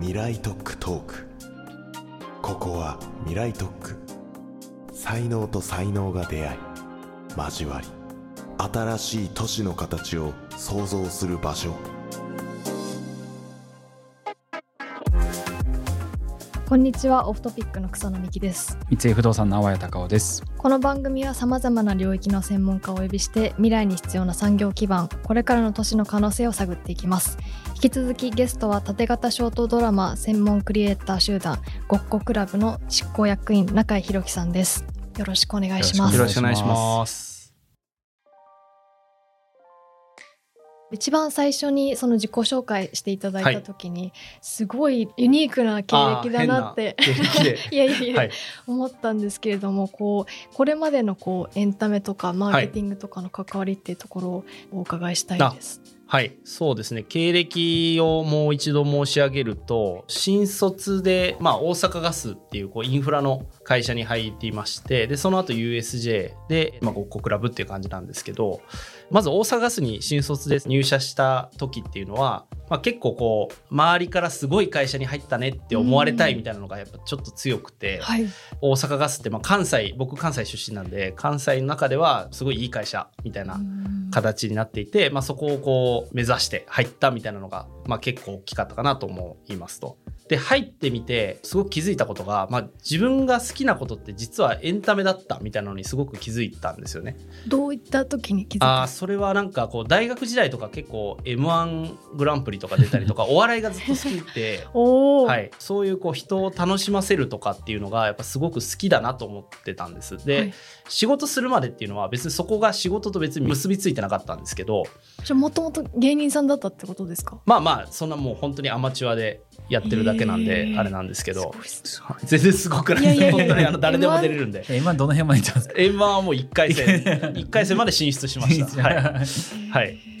未来特区トーク。ここは未来特区才能と才能が出会い交わり新しい都市の形を創造する場所。こんにちはオフトピックの草野美希です。三井不動産の淡谷隆夫です。この番組はさまざまな領域の専門家をお呼びして未来に必要な産業基盤これからの都市の可能性を探っていきます引き続きゲストは縦型ショートドラマ専門クリエイター集団ごっこクラブの執行役員中井宏樹さんです。よろしくお願いします。よろしくお願いします。一番最初にその自己紹介していただいた時に、はい、すごいユニークな経歴だなって い。やいやいや、はい、思ったんですけれどもこうこれまでのこうエンタメとかマーケティングとかの関わりっていうところをお伺いしたいです。はい、はいそうですね。経歴をもう一度申し上げると、新卒で、まあ、大阪ガスっていうこうインフラの会社に入っていまして、で、その後 USJ で、まあ、ごっこクラブっていう感じなんですけど、まず大阪ガスに新卒で入社した時っていうのは、まあ、結構こう周りからすごい会社に入ったねって思われたいみたいなのがやっぱちょっと強くて、はい、大阪ガスってまあ関西僕関西出身なんで関西の中ではすごいいい会社みたいな形になっていて、まあ、そこをこう目指して入ったみたいなのが、まあ、結構大きかったかなと思いますと。で入ってみてすごく気づいたことが、まあ、自分が好きなことって実はエンタメだったみたいなのにすごく気づいたんですよね。どういった時に気づいた？あそれはなんかこう大学時代とか結構 m 1グランプリとか出たりとか お笑いがずっと好きで、はい、そういうこう人を楽しませるとかっていうのがやっぱすごく好きだなと思ってたんです。で、はい、仕事するまでっていうのは別にそこが仕事と別に結びついてなかったんですけどじゃもともと芸人さんだったってことですか？まあまあそんなもう本当にアマチュアでやってるだけなんであれなんですけど。全然すごくない。です本当にあの誰でも出れるんで。M−1 どの辺までいったんですか？M−1 はもう1回戦。1回戦まで進出しました。はい、はい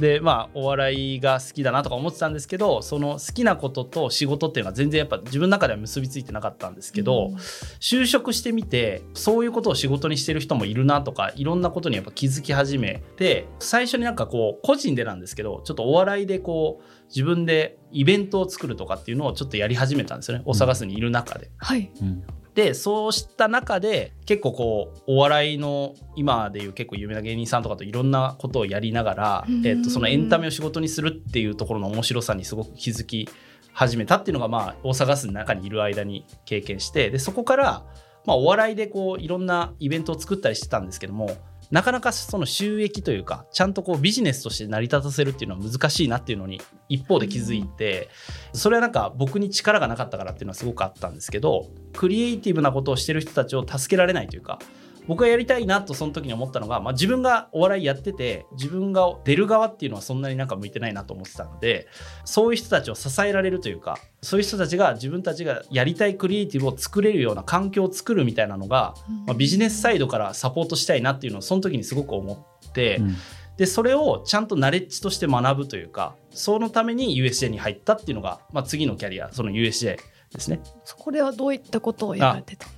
でまあお笑いが好きだなとか思ってたんですけどその好きなことと仕事っていうのは全然やっぱ自分の中では結びついてなかったんですけど、うん、就職してみてそういうことを仕事にしてる人もいるなとかいろんなことにやっぱ気づき始めて最初になんかこう個人でなんですけどちょっとお笑いでこう自分でイベントを作るとかっていうのをちょっとやり始めたんですよね、お探すにいる中で。はい、うんでそうした中で結構こうお笑いの今でいう結構有名な芸人さんとかといろんなことをやりながら、えー、とそのエンタメを仕事にするっていうところの面白さにすごく気づき始めたっていうのがまあ大阪ガスの中にいる間に経験してでそこからまあお笑いでこういろんなイベントを作ったりしてたんですけどもなかなかその収益というかちゃんとこうビジネスとして成り立たせるっていうのは難しいなっていうのに一方で気づいてそれはなんか僕に力がなかったからっていうのはすごくあったんですけどクリエイティブなことをしてる人たちを助けられないというか僕がやりたいなとその時に思ったのが、まあ、自分がお笑いやってて自分が出る側っていうのはそんなになんか向いてないなと思ってたのでそういう人たちを支えられるというかそういう人たちが自分たちがやりたいクリエイティブを作れるような環境を作るみたいなのが、まあ、ビジネスサイドからサポートしたいなっていうのをその時にすごく思って。うん。でそれをちゃんとナレッジとして学ぶというかそのために USJ に入ったっていうのが、まあ、次のキャリアその USJ ですね。そこではどういったことをやられてたんですか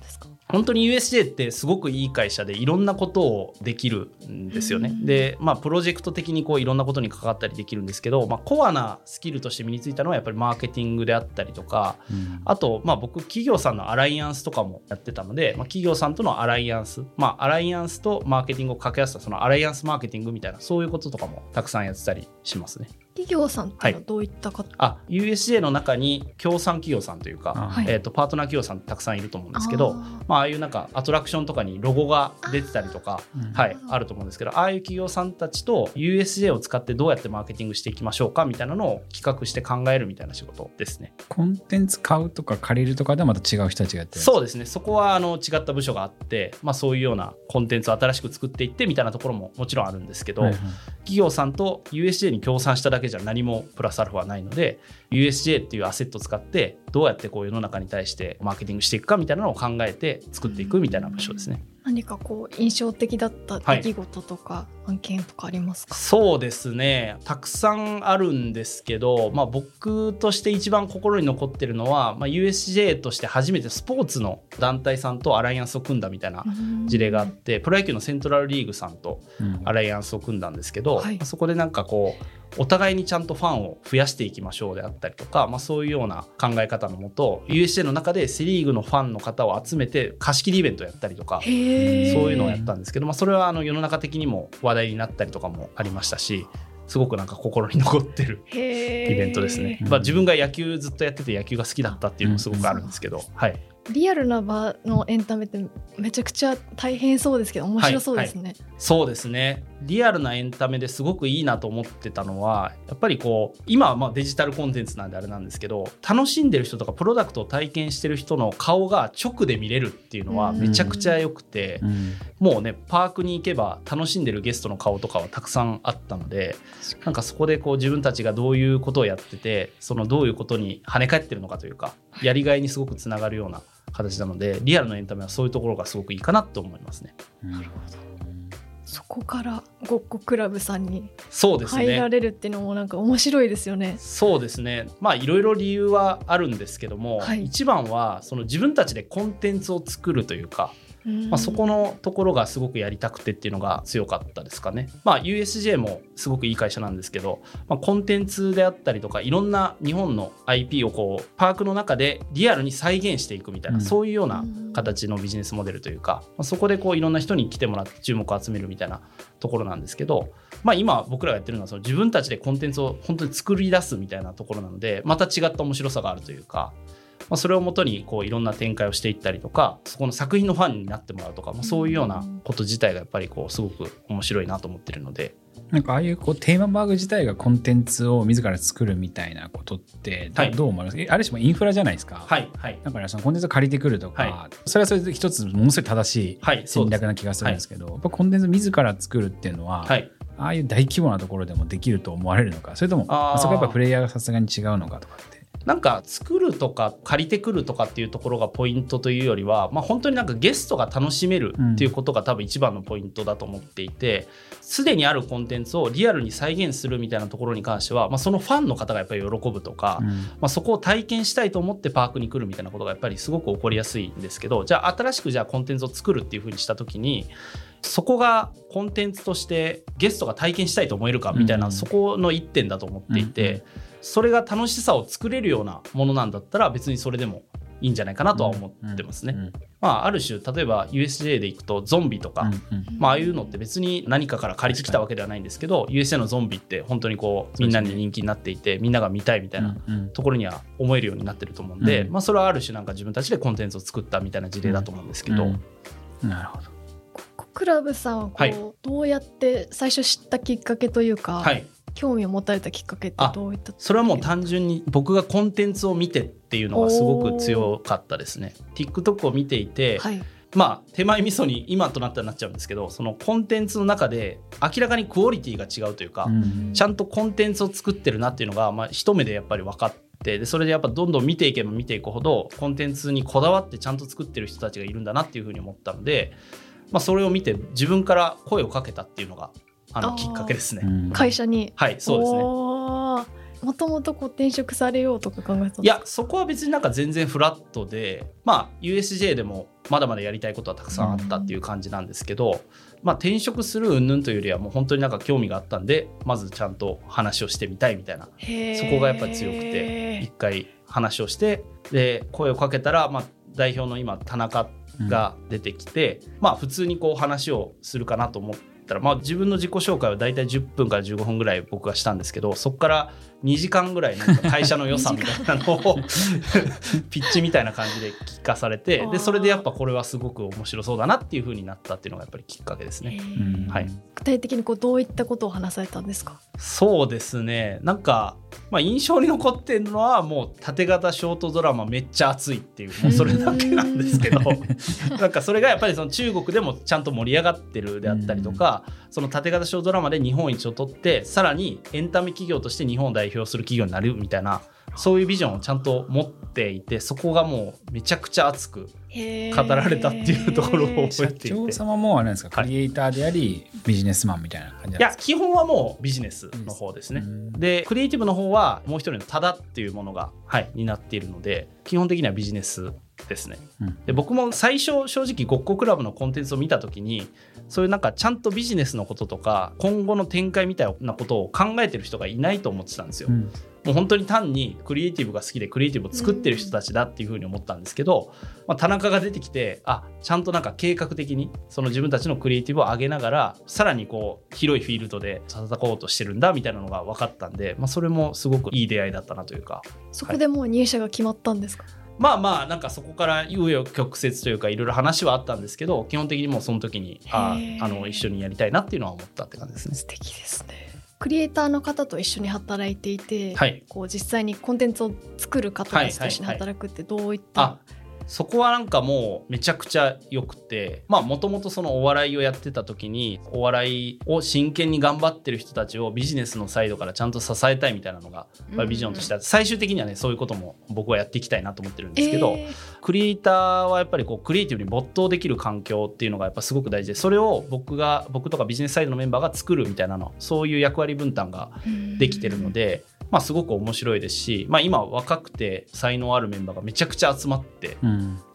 本当に USJ ってすごくいい会社でいろんなことをできるんですよね。で、まあ、プロジェクト的にこういろんなことに関わったりできるんですけど、まあ、コアなスキルとして身についたのはやっぱりマーケティングであったりとか、うん、あと、まあ、僕企業さんのアライアンスとかもやってたので、まあ、企業さんとのアライアンス、まあ、アライアンスとマーケティングを掛け合わせたそのアライアンスマーケティングみたいなそういうこととかもたくさんやってたりしますね。企業さんってのはどういった方、はい、あ USJ の中に協賛企業さんというか、はい、えーと、パートナー企業さんたくさんいると思うんですけどあ,、まあ、ああいうなんかアトラクションとかにロゴが出てたりとかはい、あると思うんですけどああいう企業さんたちと USJ を使ってどうやってマーケティングしていきましょうかみたいなのを企画して考えるみたいな仕事ですね。コンテンツ買うとか借りるとかではまた違う人たちがやってるそうですね。そこはあの違った部署があって、まあ、そういうようなコンテンツを新しく作っていってみたいなところももちろんあるんですけど、はいはい、企業さんと USJ に協賛しただけじゃ何もプラスアルファないので USJ っていうアセットを使ってどうやってこう世の中に対してマーケティングしていくかみたいなのを考えて作っていくみたいな部署ですね。何かこう印象的だった出来事とか、はい案件とかありますか？そうですね。たくさんあるんですけど、まあ、僕として一番心に残ってるのは、まあ、USJ として初めてスポーツの団体さんとアライアンスを組んだみたいな事例があってプロ野球のセントラルリーグさんとアライアンスを組んだんですけど、うんはい、そこでなんかこうお互いにちゃんとファンを増やしていきましょうであったりとか、まあ、そういうような考え方のもと USJ の中でセ・リーグのファンの方を集めて貸し切りイベントをやったりとかそういうのをやったんですけど、まあ、それはあの世の中的にも話題になったりとかもありましたしすごくなんか心に残ってるイベントですね。まあ、自分が野球ずっとやってて野球が好きだったっていうのもすごくあるんですけど、はい、リアルな場のエンタメってめちゃくちゃ大変そうですけど面白そうですね、はいはい、そうですね。リアルなエンタメですごくいいなと思ってたのはやっぱりこう今はまあデジタルコンテンツなんであれなんですけど楽しんでる人とかプロダクトを体験してる人の顔が直で見れるっていうのはめちゃくちゃ良くて、うん、もうねパークに行けば楽しんでるゲストの顔とかはたくさんあったのでなんかそこでこう自分たちがどういうことをやっててそのどういうことに跳ね返ってるのかというかやりがいにすごくつながるような形なのでリアルのエンタメはそういうところがすごくいいかなと思いますね。なるほどそこからごっこクラブさんに入られるっていうのもなんか面白いですよね。そうですね。まあいろいろ理由はあるんですけども、はい、一番はその自分たちでコンテンツを作るというか、まあ、そこのところがすごくやりたくてっていうのが強かったですかね。まあ、USJ もすごくいい会社なんですけど、まあ、コンテンツであったりとかいろんな日本の IP をこうパークの中でリアルに再現していくみたいな、うん、そういうような形のビジネスモデルというか、まあ、そこでこういろんな人に来てもらって注目を集めるみたいなところなんですけど、まあ、今僕らがやってるのはその自分たちでコンテンツを本当に作り出すみたいなところなのでまた違った面白さがあるというか。まあ、それをもとにこういろんな展開をしていったりとかそこの作品のファンになってもらうとか、まあ、そういうようなこと自体がやっぱりこうすごく面白いなと思ってるので。なんかああいうこうテーマパーク自体がコンテンツを自ら作るみたいなことってどう思います、はい、ある種もインフラじゃないですか？はいはい、だからそのコンテンツを借りてくるとか、はい、それはそれで一つものすごい正しい戦略な気がするんですけど、はい、やっぱコンテンツ自ら作るっていうのは、はい、ああいう大規模なところでもできると思われるのか？それともそこはやっぱプレイヤーがさすがに違うのかとかって。なんか作るとか借りてくるとかっていうところがポイントというよりは、まあ、本当になんかゲストが楽しめるっていうことが多分一番のポイントだと思っていてすで、にあるコンテンツをリアルに再現するみたいなところに関しては、まあ、そのファンの方がやっぱり喜ぶとか、うん、まあ、そこを体験したいと思ってパークに来るみたいなことがやっぱりすごく起こりやすいんですけどじゃあ新しくじゃあコンテンツを作るっていうふうにした時にそこがコンテンツとしてゲストが体験したいと思えるかみたいな、うん、そこの一点だと思っていて。うんそれが楽しさを作れるようなものなんだったら別にそれでもいいんじゃないかなとは思ってますね。うんうん、まあ、ある種例えば USJ で行くとゾンビとか、うんうん、まあ、ああいうのって別に何かから借りてきたわけではないんですけど USJ のゾンビって本当にこうみんなに人気になっていてみんなが見たいみたいなところには思えるようになってると思うんで、まあ、それはある種なんか自分たちでコンテンツを作ったみたいな事例だと思うんですけど。なるほど。クラブさんはこう、はい、どうやって最初知ったきっかけというか、はい、興味を持たれたきっかけってどういった？それはもう単純に僕がコンテンツを見てっていうのがすごく強かったですね。TikTok を見ていて、はい、まあ手前味噌に今となったらなっちゃうんですけどそのコンテンツの中で明らかにクオリティが違うというか、うん、ちゃんとコンテンツを作ってるなっていうのが、まあ、一目でやっぱり分かってでそれでやっぱどんどん見ていけば見ていくほどコンテンツにこだわってちゃんと作ってる人たちがいるんだなっていうふうに思ったので、まあ、それを見て自分から声をかけたっていうのがあのきっかけですね。会社にはいそうですね。もともとこう転職されようとか考えたいやそこは別になんか全然フラットでまあ USJ でもまだまだやりたいことはたくさんあったっていう感じなんですけど、うん、まあ転職する云々というよりはもう本当になんか興味があったんでまずちゃんと話をしてみたいみたいなそこがやっぱり強くて一回話をしてで声をかけたら、まあ、代表の今田中が出てきて、うん、まあ普通にこう話をするかなと思って。ったら、まあ、自分の自己紹介は大体10分から15分ぐらい僕がしたんですけどそこから2時間ぐらいなんか会社の良さみたいなのを ピッチみたいな感じで聞かされてでそれでやっぱこれはすごく面白そうだなっていうふうになったっていうのがやっぱりきっかけですね。はい、具体的にこうどういったことを話されたんですか？そうですね。なんか、まあ、印象に残ってるのはもう縦型ショートドラマめっちゃ熱いっていう もうそれだけなんですけどなんかそれがやっぱりその中国でもちゃんと盛り上がってるであったりとかその縦型ショートドラマで日本一を取ってさらにエンタメ企業として日本を代表する企業になるみたいなそういうビジョンをちゃんと持っていてそこがもうめちゃくちゃ熱く語られたっていうところを覚えていて。社長様もあれなんですか、クリエイターでありビジネスマンみたいな感じいや基本はもうビジネスの方ですね。でクリエイティブの方はもう一人のタダっていうものが、はい、担っているので基本的にはビジネスですね、うん、で僕も最初正直ごっこクラブのコンテンツを見た時にそういうなんかちゃんとビジネスのこととか今後の展開みたいなことを考えてる人がいないと思ってたんですよ。うん、もう本当に単にクリエイティブが好きでクリエイティブを作ってる人たちだっていうふうに思ったんですけど、まあ、田中が出てきてあちゃんとなんか計画的にその自分たちのクリエイティブを上げながらさらにこう広いフィールドで戦おうとしてるんだみたいなのが分かったんで、まあ、それもすごくいい出会いだったなというか。そこでもう入社が決まったんですか、はい。まあまあなんかそこから紆余曲折というかいろいろ話はあったんですけど基本的にもうその時にああの一緒にやりたいなっていうのは思ったって感じですね。素敵ですねクリエイターの方と一緒に働いていて、はい、こう実際にコンテンツを作る方たちと一緒に働くってどういった、はいそこはなんかもうめちゃくちゃ良くてまあもともとそのお笑いをやってた時にお笑いを真剣に頑張ってる人たちをビジネスのサイドからちゃんと支えたいみたいなのが、まあ、ビジョンとしてあって最終的にはねそういうことも僕はやっていきたいなと思ってるんですけど、えー、クリエイターはやっぱりこうクリエイティブに没頭できる環境っていうのがやっぱすごく大事でそれを僕が僕とかビジネスサイドのメンバーが作るみたいなのそういう役割分担ができてるので。まあ、すごく面白いですし、まあ、今若くて才能あるメンバーがめちゃくちゃ集まって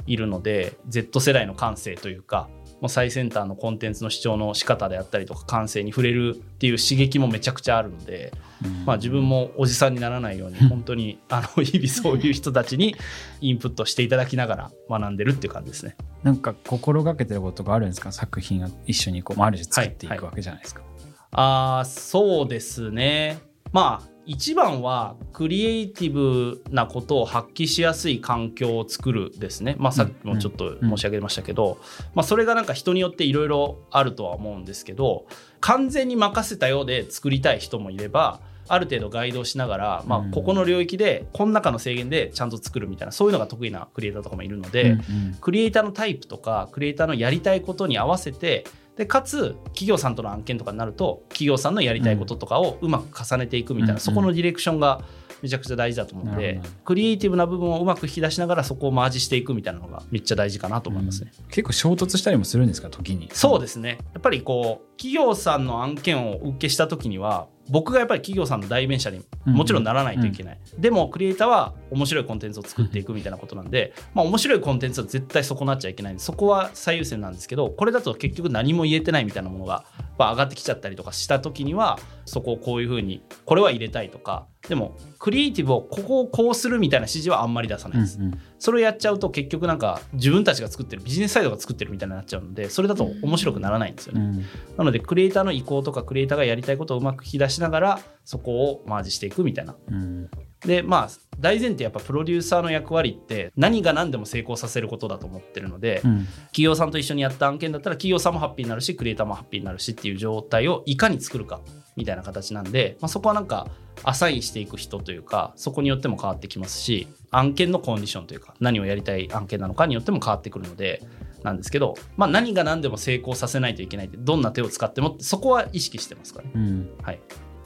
いるので、うん、Z 世代の感性というかもう最先端のコンテンツの視聴の仕方であったりとか感性に触れるっていう刺激もめちゃくちゃあるので、うん、まあ、自分もおじさんにならないように 本当にあの日々そういう人たちにインプットしていただきながら学んでるっていう感じですね。なんか心がけてることがあるんですか？作品を一緒にこう、あ、る種作っていくわけじゃないですか。はい。はい、あそうですね。まあ一番はクリエイティブなことを発揮しやすい環境を作るですね、まあ、さっきもちょっと申し上げましたけど、まあ、それがなんか人によっていろいろあるとは思うんですけど完全に任せたようで作りたい人もいればある程度ガイドしながら、まあ、ここの領域でこの中の制限でちゃんと作るみたいなそういうのが得意なクリエイターとかもいるので、クリエイターのタイプとかクリエイターのやりたいことに合わせてでかつ企業さんとの案件とかになると企業さんのやりたいこととかをうまく重ねていくみたいな、うん、そこのディレクションがめちゃくちゃ大事だと思うので、クリエイティブな部分をうまく引き出しながらそこをマージしていくみたいなのがめっちゃ大事かなと思いますね、うん、結構衝突したりもするんですか時に？そうですね。やっぱりこう企業さんの案件を受けした時には僕がやっぱり企業さんの代弁者にもちろんならないといけない、うん。うん、でもクリエイターは面白いコンテンツを作っていくみたいなことなんで、まあ、面白いコンテンツは絶対損なっちゃいけないんでそこは最優先なんですけどこれだと結局何も言えてないみたいなものが上がってきちゃったりとかした時にはそこをこういうふうにこれは入れたいとかでもクリエイティブをここをこうするみたいな指示はあんまり出さないです、うんうん、それをやっちゃうと結局なんか自分たちが作ってるビジネスサイドが作ってるみたいになっちゃうのでそれだと面白くならないんですよね、うん、なのでクリエイターの意向とかクリエイターがやりたいことをうまく引き出しながらそこをマージしていくみたいな、うん、でまあ大前提やっぱプロデューサーの役割って何が何でも成功させることだと思ってるので、うん、企業さんと一緒にやった案件だったら企業さんもハッピーになるしクリエイターもハッピーになるしっていう状態をいかに作るかみたいな形なんで、まあ、そこはなんかアサインしていく人というかそこによっても変わってきますし案件のコンディションというか何をやりたい案件なのかによっても変わってくるのでなんですけど、まあ、何が何でも成功させないといけないってどんな手を使ってもそこは意識してますから。ね。うん、はい。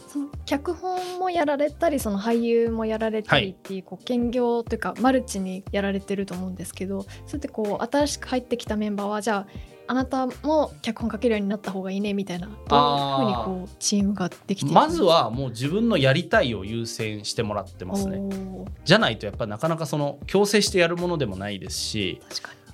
その脚本もやられたりその俳優もやられたりっていう,、こう兼業というかマルチにやられてると思うんですけどそうやってこう新しく入ってきたメンバーはじゃああなたも脚本書けるようになった方がいいねみたいなどういうふうにこうチームができてまずはもう自分のやりたいを優先してもらってますね。じゃないとやっぱなかなかその強制してやるものでもないですし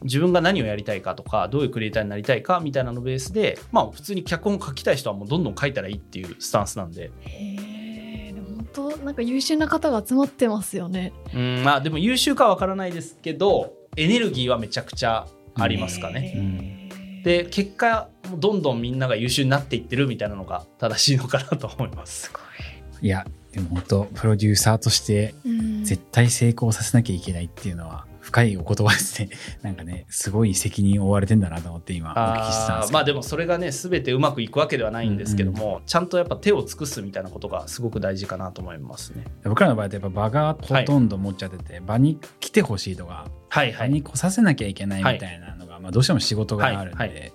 自分が何をやりたいかとかどういうクリエイターになりたいかみたいなのベースでまあ普通に脚本書きたい人はもうどんどん書いたらいいっていうスタンスなんで。へ本当なんか優秀な方が集まってますよね。うんまあでも優秀かわからないですけどエネルギーはめちゃくちゃありますかね。で結果どんどんみんなが優秀になっていってるみたいなのが正しいのかなと思います。すいやでも本当プロデューサーとして絶対成功させなきゃいけないっていうのは深いお言葉ですね。なんかね、すごい責任を負われてんだなと思って今お聞きしたんですまあでもそれがね、全てうまくいくわけではないんですけども、うんうん、ちゃんとやっぱ手を尽くすみたいなことがすごく大事かなと思いますね。僕らの場合ってやっぱ場がほとんど持っちゃってて、はい、場に来てほしいとか、はいはい、場に来させなきゃいけないみたいなのが、はい、まあどうしても仕事があるんで、はいはい。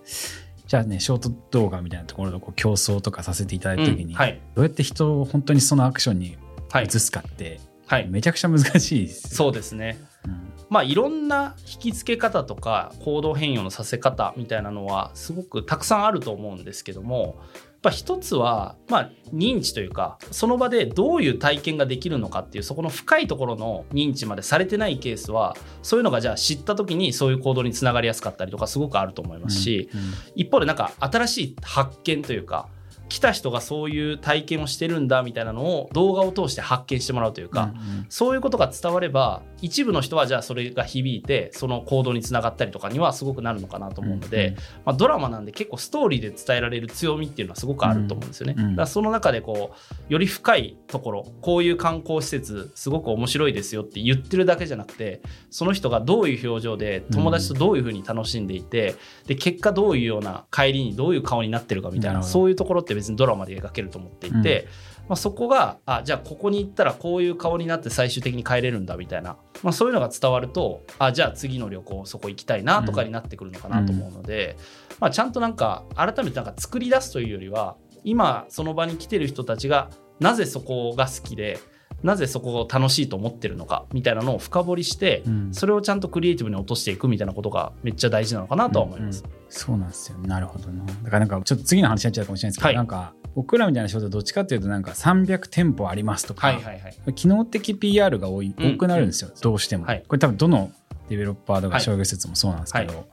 じゃあねショート動画みたいなところでこう競争とかさせていただいた時に、うんはい、どうやって人を本当にそのアクションに移すかって、はい、めちゃくちゃ難しいです、そうですね、うんまあいろんな引き付け方とか行動変容のさせ方みたいなのはすごくたくさんあると思うんですけどもぱ一つは、まあ、認知というかその場でどういう体験ができるのかっていうそこの深いところの認知までされてないケースはそういうのがじゃあ知った時にそういう行動につながりやすかったりとかすごくあると思いますし、うんうん、一方でなんか新しい発見というか来た人がそういう体験をしてるんだみたいなのを動画を通して発見してもらうというか、うんうん、そういうことが伝われば一部の人はじゃあそれが響いてその行動につながったりとかにはすごくなるのかなと思うので、うんうん、まあ、ドラマなんで結構ストーリーで伝えられる強みっていうのはすごくあると思うんですよね。うんうん、だからその中でこうより深いところこういう観光施設すごく面白いですよって言ってるだけじゃなくてその人がどういう表情で友達とどういうふうに楽しんでいて、で結果どういうような帰りにどういう顔になってるかみたいなそういうところって別にドラマで描けると思っていて、うん、まあ、そこがあじゃあここに行ったらこういう顔になって最終的に帰れるんだみたいな、まあ、そういうのが伝わるとあじゃあ次の旅行そこ行きたいなとかになってくるのかなと思うので、うん、まあ、ちゃんとなんか改めてなんか作り出すというよりは今その場に来てる人たちがなぜそこが好きでなぜそこを楽しいと思ってるのかみたいなのを深掘りして、うん、それをちゃんとクリエイティブに落としていくみたいなことがめっちゃ大事なのかなとは思います。うん。うん、そうなんですよ。なるほどな。だからなんかちょっと次の話になっちゃうかもしれないですけど、はい、なんか僕らみたいな仕事どっちかっていうとなんか300店舗ありますとか、はいはいはい、機能的 PR が多い、多くなるんですよ、どうしても、はい、これ多分どのデベロッパーとか商業施設もそうなんですけど、はい。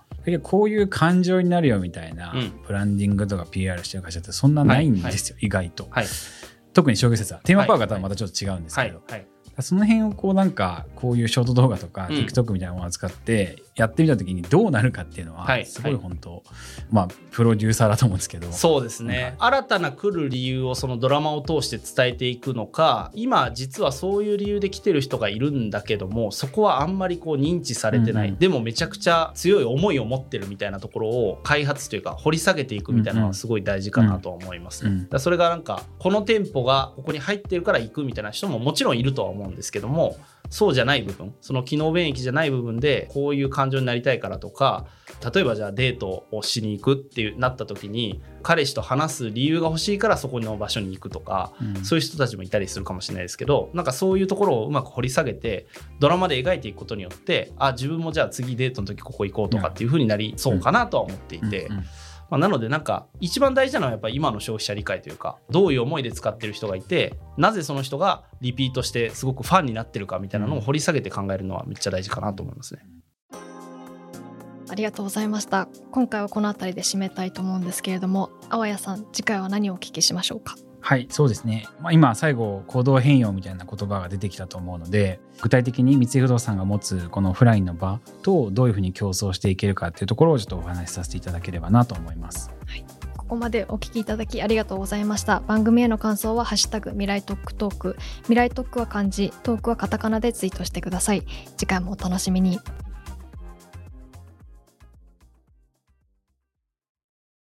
こういう感情になるよみたいなブランディングとか PR してる会社ってそんなないんですよ、意外と、特に商業施設はテーマパークはまたちょっと違うんですけど、その辺をこうなんかこういうショート動画とか TikTok みたいなものを使ってやってみた時にどうなるかっていうのはすごい本当、はいはい、まあプロデューサーだと思うんですけど。そうですね、新たな来る理由をそのドラマを通して伝えていくのか今実はそういう理由で来てる人がいるんだけどもそこはあんまりこう認知されてない、うんうん、でもめちゃくちゃ強い思いを持ってるみたいなところを開発というか掘り下げていくみたいなのはすごい大事かなと思います、ね、うんうん、だそれがなんかこの店舗がここに入ってるから行くみたいな人ももちろんいるとは思うんですけどもそうじゃない部分その機能便益じゃない部分でこういう感情になりたいからとか例えばじゃあデートをしに行くっていうなった時に彼氏と話す理由が欲しいからそこの場所に行くとか、うん、そういう人たちもいたりするかもしれないですけどなんかそういうところをうまく掘り下げてドラマで描いていくことによってあ自分もじゃあ次デートの時ここ行こうとかっていうふうになりそうかなとは思っていて。うんうんまあ、なのでなんか一番大事なのはやっぱり今の消費者理解というかどういう思いで使ってる人がいてなぜその人がリピートしてすごくファンになってるかみたいなのを掘り下げて考えるのはめっちゃ大事かなと思いますね。ありがとうございました。今回はこの辺りで締めたいと思うんですけれどもあわやさん次回は何をお聞きしましょうか？はいそうですね、まあ、今最後行動変容みたいな言葉が出てきたと思うので具体的に三井不動産が持つこのオフラインの場とどういうふうに競争していけるかっていうところをちょっとお話しさせていただければなと思います。はい。ここまでお聞きいただきありがとうございました。番組への感想は「ハッシュタグ未来トークトーク」未来トークは漢字トークはカタカナでツイートしてください。次回もお楽しみに。